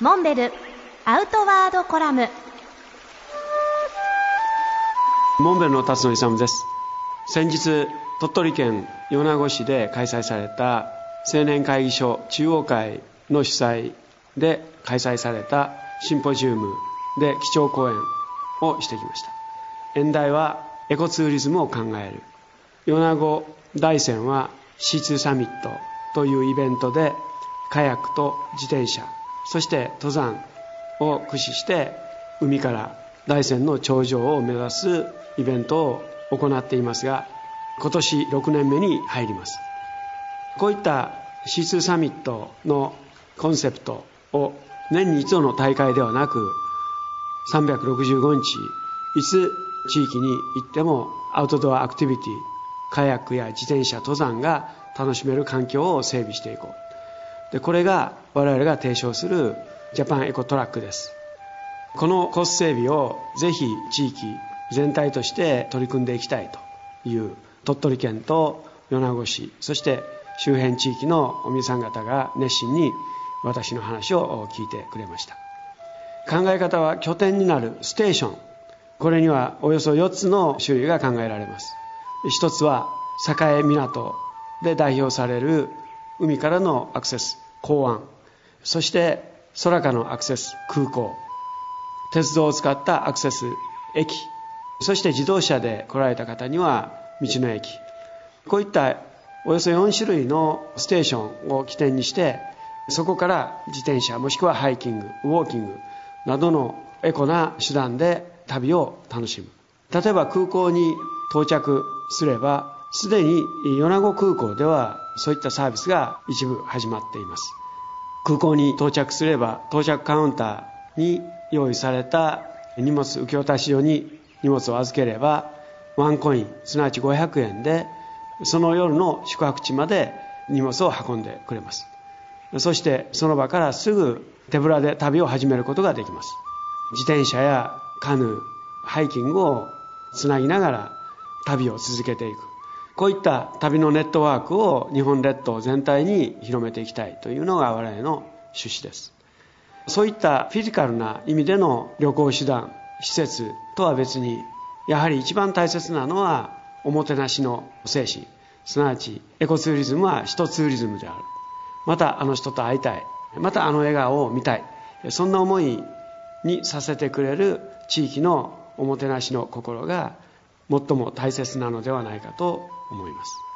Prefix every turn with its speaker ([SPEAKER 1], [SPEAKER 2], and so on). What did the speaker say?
[SPEAKER 1] モンベルアウトワードコラム。
[SPEAKER 2] モンベルの辰野勇です。先日鳥取県米子市で開催された青年会議所中央会の主催で開催されたシンポジウムで基調講演をしてきました。演題はエコツーリズムを考える。米子大山は C2 サミットというイベントでカヤックと自転車そして登山を駆使して海から大山の頂上を目指すイベントを行っていますが今年6年目に入ります。こういった C2 サミットのコンセプトを年に一度の大会ではなく365日いつ地域に行ってもアウトドアアクティビティカヤックや自転車登山が楽しめる環境を整備していこう。でこれが我々が提唱するジャパンエコトラックです。このコース整備をぜひ地域全体として取り組んでいきたいという鳥取県と米子市そして周辺地域のお店さん方が熱心に私の話を聞いてくれました。考え方は拠点になるステーション。これにはおよそ4つの種類が考えられます。一つは栄港で代表される海からのアクセス。港湾。そして空からのアクセス空港。鉄道を使ったアクセス駅。そして自動車で来られた方には道の駅。こういったおよそ4種類のステーションを起点にしてそこから自転車もしくはハイキングウォーキングなどのエコな手段で旅を楽しむ。例えば空港に到着すればすでに米子空港ではそういったサービスが一部始まっています。空港に到着すれば到着カウンターに用意された荷物受け渡し所に荷物を預ければワンコインすなわち500円でその夜の宿泊地まで荷物を運んでくれます。そしてその場からすぐ手ぶらで旅を始めることができます。自転車やカヌーハイキングをつなぎながら旅を続けていく。こういった旅のネットワークを日本列島全体に広めていきたいというのが我々の趣旨です。そういったフィジカルな意味での旅行手段施設とは別にやはり一番大切なのはおもてなしの精神。すなわちエコツーリズムは人ツーリズムである。またあの人と会いたい。またあの笑顔を見たい。そんな思いにさせてくれる地域のおもてなしの心が最も大切なのではないかと思います。